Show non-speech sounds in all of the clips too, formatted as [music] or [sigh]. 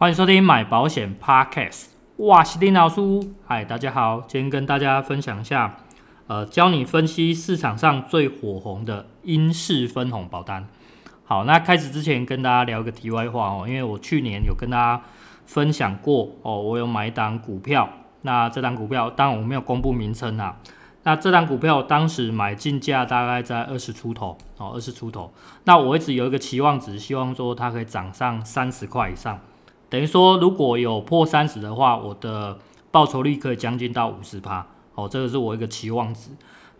欢迎收听买保险 Podcast，哇，是丁老师，嗨，大家好，今天跟大家分享一下，呃，教你分析市场上最火红的英式分红保单。好，那开始之前跟大家聊个题外话哦，因为我去年有跟大家分享过哦，我有买一档股票，那这档股票当然我没有公布名称啊。那这档股票当时买进价大概在二十出头哦，二十出头。那我一直有一个期望值，希望说它可以涨上三十块以上。等于说如果有破三十的话，我的报酬率可以将近到五十趴哦，这个是我一个期望值。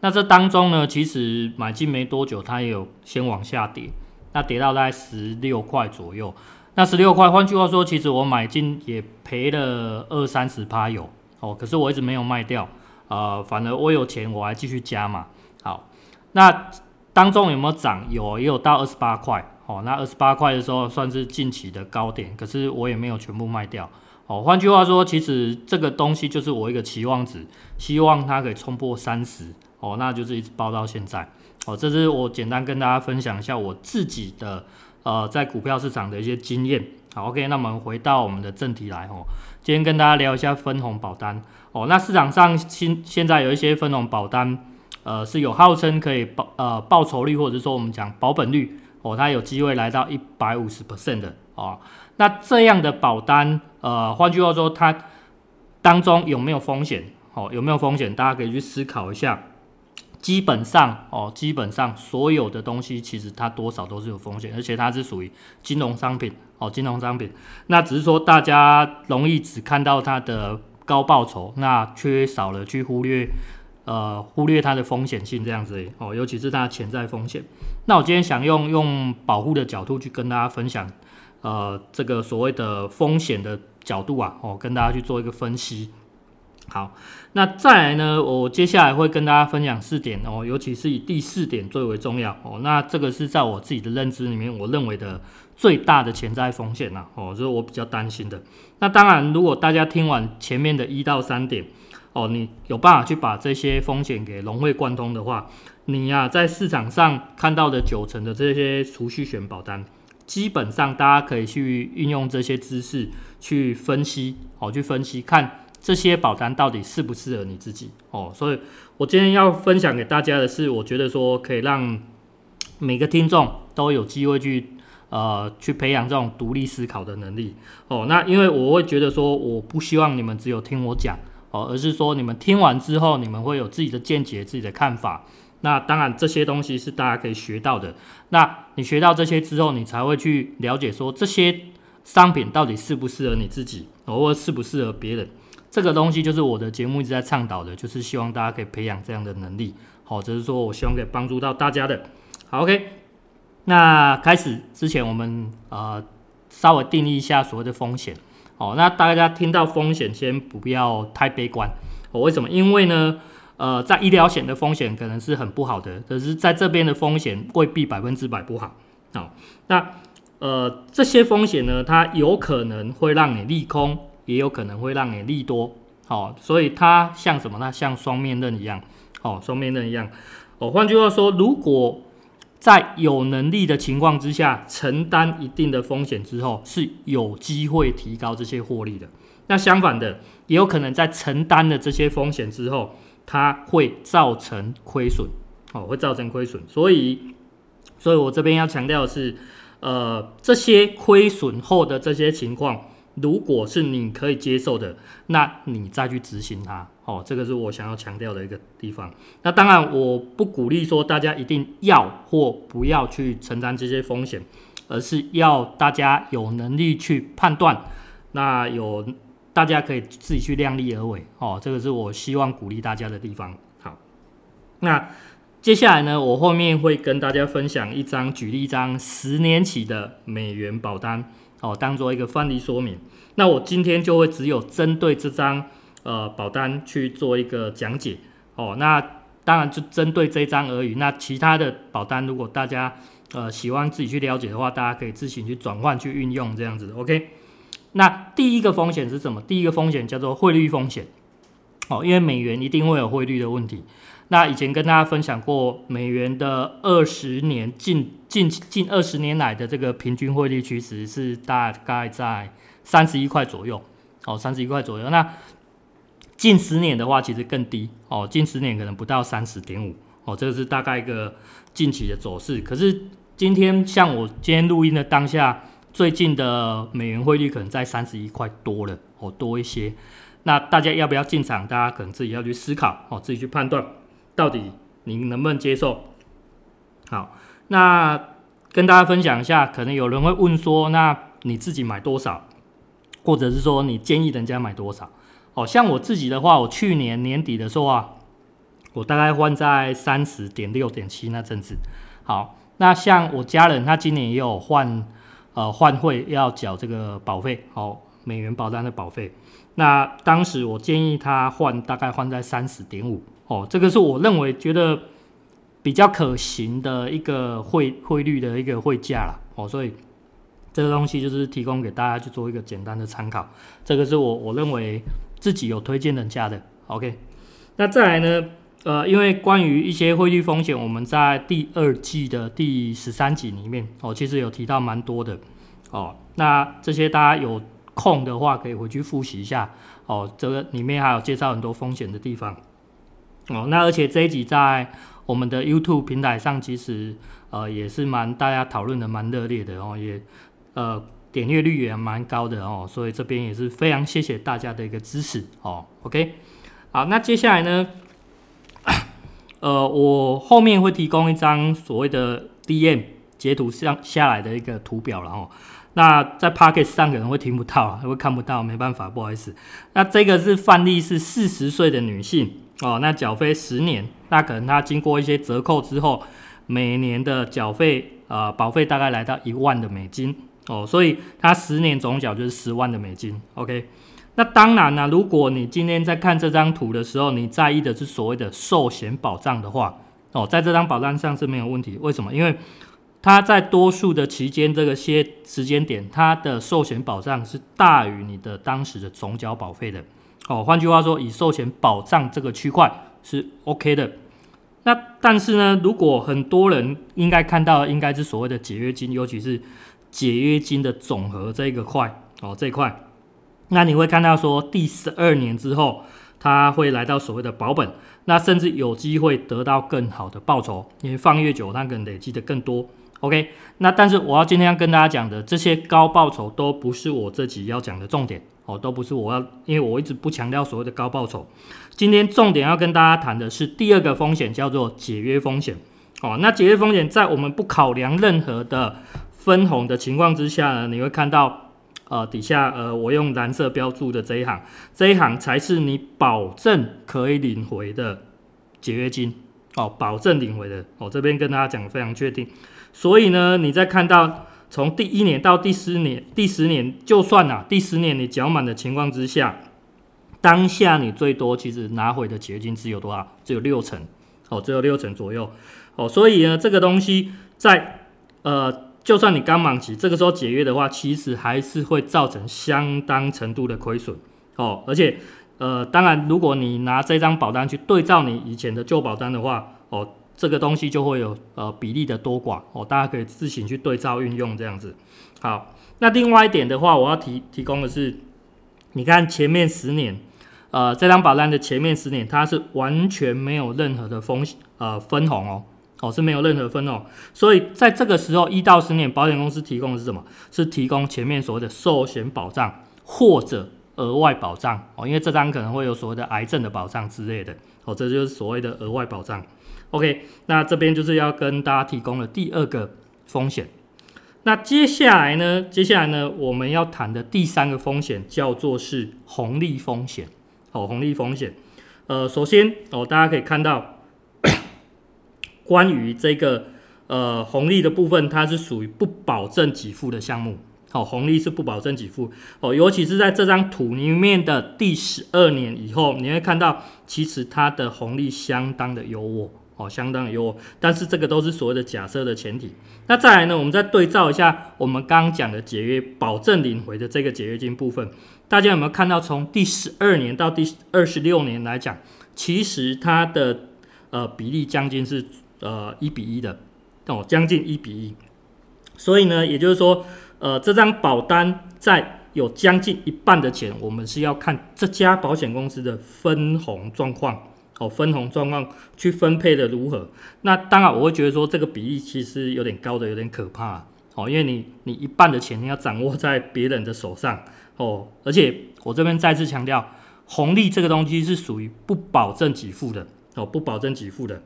那这当中呢，其实买进没多久，它也有先往下跌，那跌到大概十六块左右。那十六块，换句话说，其实我买进也赔了二三十趴有哦，可是我一直没有卖掉。呃，反而我有钱，我还继续加嘛。好，那当中有没有涨？有，也有到二十八块。哦，那二十八块的时候算是近期的高点，可是我也没有全部卖掉。哦，换句话说，其实这个东西就是我一个期望值，希望它可以冲破三十。哦，那就是一直包到现在。哦，这是我简单跟大家分享一下我自己的呃在股票市场的一些经验。好，OK，那我们回到我们的正题来哦。今天跟大家聊一下分红保单哦。那市场上现现在有一些分红保单，呃，是有号称可以报呃报酬率，或者说我们讲保本率哦，它有机会来到一百五十 percent 的哦。那这样的保单，呃，换句话说，它当中有没有风险？哦，有没有风险？大家可以去思考一下。基本上哦，基本上所有的东西其实它多少都是有风险，而且它是属于金融商品哦，金融商品。那只是说大家容易只看到它的高报酬，那缺少了去忽略呃忽略它的风险性这样子哦，尤其是它的潜在风险。那我今天想用用保护的角度去跟大家分享呃这个所谓的风险的角度啊哦，跟大家去做一个分析。好，那再来呢？我接下来会跟大家分享四点哦，尤其是以第四点最为重要哦。那这个是在我自己的认知里面，我认为的最大的潜在风险呐哦，就是我比较担心的。那当然，如果大家听完前面的一到三点哦，你有办法去把这些风险给融会贯通的话，你呀、在市场上看到的九成的这些储蓄险保单，基本上大家可以去运用这些知识去分析哦，去分析看。这些保单到底适不适合你自己哦？所以我今天要分享给大家的是，我觉得说可以让每个听众都有机会去呃去培养这种独立思考的能力哦。那因为我会觉得说，我不希望你们只有听我讲哦，而是说你们听完之后，你们会有自己的见解、自己的看法。那当然这些东西是大家可以学到的。那你学到这些之后，你才会去了解说这些商品到底适不适合你自己，或者适不适合别人。这个东西就是我的节目一直在倡导的，就是希望大家可以培养这样的能力。好，只是说我希望可以帮助到大家的。好，OK。那开始之前，我们呃稍微定义一下所谓的风险。好，那大家听到风险，先不要太悲观。哦，为什么？因为呢，呃，在医疗险的风险可能是很不好的，可是在这边的风险未必百分之百不好。好，那呃这些风险呢，它有可能会让你利空。也有可能会让你利多，好，所以它像什么呢？像双面刃一样，好，双面刃一样。哦，换句话说，如果在有能力的情况之下，承担一定的风险之后，是有机会提高这些获利的。那相反的，也有可能在承担了这些风险之后，它会造成亏损，哦，会造成亏损。所以，所以我这边要强调的是，呃，这些亏损后的这些情况。如果是你可以接受的，那你再去执行它，哦，这个是我想要强调的一个地方。那当然，我不鼓励说大家一定要或不要去承担这些风险，而是要大家有能力去判断。那有大家可以自己去量力而为，哦，这个是我希望鼓励大家的地方。好，那接下来呢，我后面会跟大家分享一张，举例一张十年期的美元保单。哦，当做一个范例说明。那我今天就会只有针对这张呃保单去做一个讲解。哦，那当然就针对这张而已。那其他的保单，如果大家呃喜欢自己去了解的话，大家可以自行去转换去运用这样子。OK。那第一个风险是什么？第一个风险叫做汇率风险。哦，因为美元一定会有汇率的问题。那以前跟大家分享过，美元的二十年近近近二十年来的这个平均汇率趋势是大概在三十一块左右，哦，三十一块左右。那近十年的话，其实更低，哦，近十年可能不到三十点五，哦，这个是大概一个近期的走势。可是今天像我今天录音的当下，最近的美元汇率可能在三十一块多了，哦，多一些。那大家要不要进场？大家可能自己要去思考，哦，自己去判断。到底您能不能接受？好，那跟大家分享一下，可能有人会问说，那你自己买多少，或者是说你建议人家买多少？哦，像我自己的话，我去年年底的时候啊，我大概换在三十点六点七那阵子。好，那像我家人，他今年也有换，呃，换汇要缴这个保费，好，美元保单的保费。那当时我建议他换，大概换在三十点五。哦，这个是我认为觉得比较可行的一个汇汇率的一个汇价了。哦，所以这个东西就是提供给大家去做一个简单的参考。这个是我我认为自己有推荐人家的。OK，那再来呢？呃，因为关于一些汇率风险，我们在第二季的第十三集里面哦，其实有提到蛮多的。哦，那这些大家有空的话可以回去复习一下。哦，这个里面还有介绍很多风险的地方。哦，那而且这一集在我们的 YouTube 平台上，其实呃也是蛮大家讨论的蛮热烈的哦，也呃点阅率也蛮高的哦，所以这边也是非常谢谢大家的一个支持哦。OK，好，那接下来呢，呃，我后面会提供一张所谓的 DM 截图上下来的一个图表了哦。那在 Podcast 上可能会听不到，会看不到，没办法，不好意思。那这个是范例，是四十岁的女性。哦，那缴费十年，那可能她经过一些折扣之后，每年的缴费呃保费大概来到一万的美金哦，所以她十年总缴就是十万的美金。OK，那当然呢，如果你今天在看这张图的时候，你在意的是所谓的寿险保障的话，哦，在这张保单上是没有问题。为什么？因为它在多数的期间这个些时间点，它的寿险保障是大于你的当时的总缴保费的。哦，换句话说，以寿险保障这个区块是 OK 的。那但是呢，如果很多人应该看到，应该是所谓的解约金，尤其是解约金的总和这一个块哦，这一块，那你会看到说，第十二年之后，它会来到所谓的保本，那甚至有机会得到更好的报酬，因为放越久，它可能累积的更多。OK，那但是我要今天要跟大家讲的这些高报酬，都不是我这集要讲的重点。哦，都不是我要，因为我一直不强调所谓的高报酬。今天重点要跟大家谈的是第二个风险，叫做解约风险。哦，那解约风险在我们不考量任何的分红的情况之下呢，你会看到，呃，底下呃，我用蓝色标注的这一行，这一行才是你保证可以领回的解约金。哦，保证领回的。哦，这边跟大家讲非常确定。所以呢，你在看到。从第一年到第十年，第十年就算啊，第十年你缴满的情况之下，当下你最多其实拿回的解约金只有多少？只有六成，哦，只有六成左右，哦，所以呢，这个东西在呃，就算你刚满期，这个时候解约的话，其实还是会造成相当程度的亏损，哦，而且呃，当然，如果你拿这张保单去对照你以前的旧保单的话，哦。这个东西就会有呃比例的多寡哦，大家可以自行去对照运用这样子。好，那另外一点的话，我要提提供的是，你看前面十年，呃，这张保单的前面十年，它是完全没有任何的风险呃分红哦，哦是没有任何分红，所以在这个时候一到十年，保险公司提供的是什么？是提供前面所谓的寿险保障或者额外保障哦，因为这张可能会有所谓的癌症的保障之类的哦，这就是所谓的额外保障。OK，那这边就是要跟大家提供的第二个风险。那接下来呢？接下来呢，我们要谈的第三个风险叫做是红利风险。哦，红利风险。呃，首先哦，大家可以看到，关于这个呃红利的部分，它是属于不保证给付的项目。好，红利是不保证给付哦，尤其是在这张图里面的第十二年以后，你会看到其实它的红利相当的优渥。哦，相当优渥。但是这个都是所谓的假设的前提。那再来呢，我们再对照一下我们刚刚讲的解约保证领回的这个解约金部分，大家有没有看到从第十二年到第二十六年来讲，其实它的呃比例将近是呃一比一的哦，将近一比一。所以呢，也就是说，呃，这张保单在有将近一半的钱，我们是要看这家保险公司的分红状况，哦，分红状况去分配的如何。那当然，我会觉得说这个比例其实有点高的，有点可怕，哦，因为你你一半的钱你要掌握在别人的手上，哦，而且我这边再次强调，红利这个东西是属于不保证给付的，哦，不保证给付的。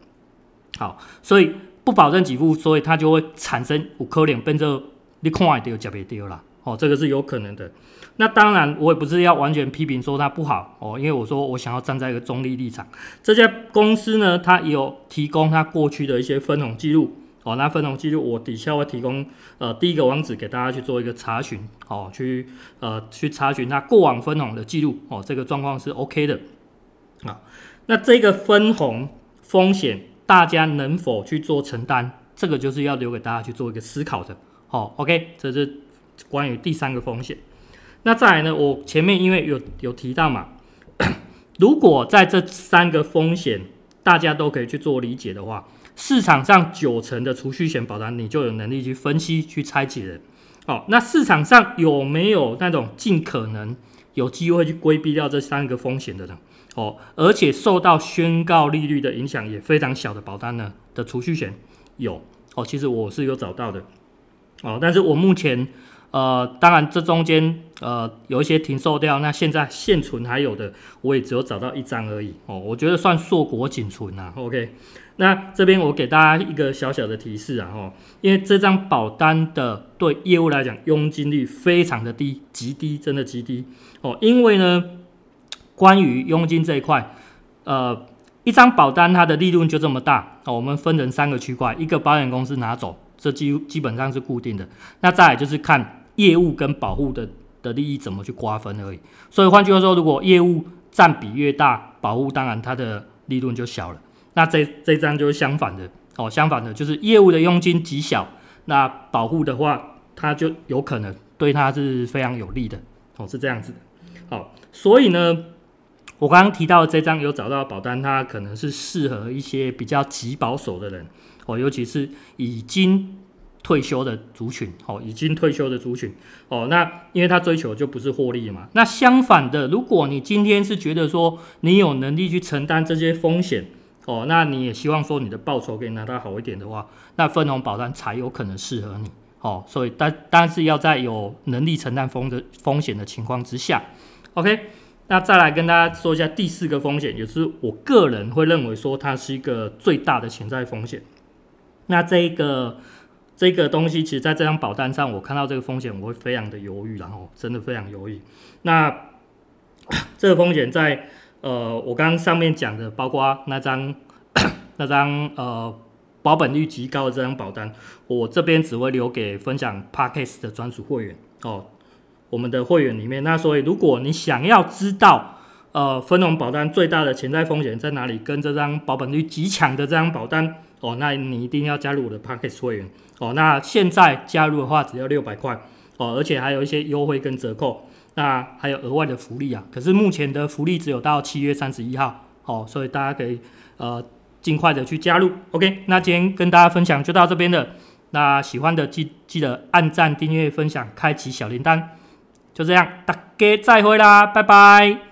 好，所以。不保证给付，所以它就会产生有可能变成你看会到，吃不到啦。哦，这个是有可能的。那当然，我也不是要完全批评说它不好哦，因为我说我想要站在一个中立立场。这家公司呢，它有提供它过去的一些分红记录哦。那分红记录我底下会提供呃第一个网址给大家去做一个查询哦，去呃去查询它过往分红的记录哦，这个状况是 OK 的啊。那这个分红风险。大家能否去做承担，这个就是要留给大家去做一个思考的。好，OK，这是关于第三个风险。那再来呢？我前面因为有有提到嘛，[coughs] 如果在这三个风险大家都可以去做理解的话，市场上九成的储蓄险保单，你就有能力去分析、去拆解的。好，那市场上有没有那种尽可能有机会去规避掉这三个风险的人？哦，而且受到宣告利率的影响也非常小的保单呢的储蓄险有哦，其实我是有找到的哦，但是我目前呃，当然这中间呃有一些停售掉，那现在现存还有的，我也只有找到一张而已哦，我觉得算硕果仅存呐。OK，那这边我给大家一个小小的提示啊，哦，因为这张保单的对业务来讲佣金率非常的低，极低，真的极低哦，因为呢。关于佣金这一块，呃，一张保单它的利润就这么大，哦，我们分成三个区块，一个保险公司拿走，这基基本上是固定的，那再来就是看业务跟保护的的利益怎么去瓜分而已。所以换句话说，如果业务占比越大，保护当然它的利润就小了。那这这张就是相反的，哦，相反的就是业务的佣金极小，那保护的话，它就有可能对它是非常有利的，哦，是这样子的。好，所以呢。我刚刚提到这张有找到保单，它可能是适合一些比较极保守的人哦，尤其是已经退休的族群哦，已经退休的族群哦。那因为他追求就不是获利嘛。那相反的，如果你今天是觉得说你有能力去承担这些风险哦，那你也希望说你的报酬可以拿到好一点的话，那分红保单才有可能适合你哦。所以但但是要在有能力承担风的风险的情况之下，OK。那再来跟大家说一下第四个风险，也是我个人会认为说它是一个最大的潜在风险。那这一个这个东西，其实在这张保单上，我看到这个风险，我会非常的犹豫，然后真的非常犹豫。那 [coughs] 这个风险在呃，我刚刚上面讲的，包括那张 [coughs] 那张呃保本率极高的这张保单，我这边只会留给分享 Podcast 的专属会员哦。我们的会员里面，那所以如果你想要知道，呃，分红保单最大的潜在风险在哪里，跟这张保本率极强的这张保单，哦，那你一定要加入我的 Podcast 会员，哦，那现在加入的话只要六百块，哦，而且还有一些优惠跟折扣，那还有额外的福利啊，可是目前的福利只有到七月三十一号，哦，所以大家可以呃尽快的去加入，OK，那今天跟大家分享就到这边了，那喜欢的记记得按赞、订阅、分享、开启小铃铛。就这样，大家再会啦，拜拜。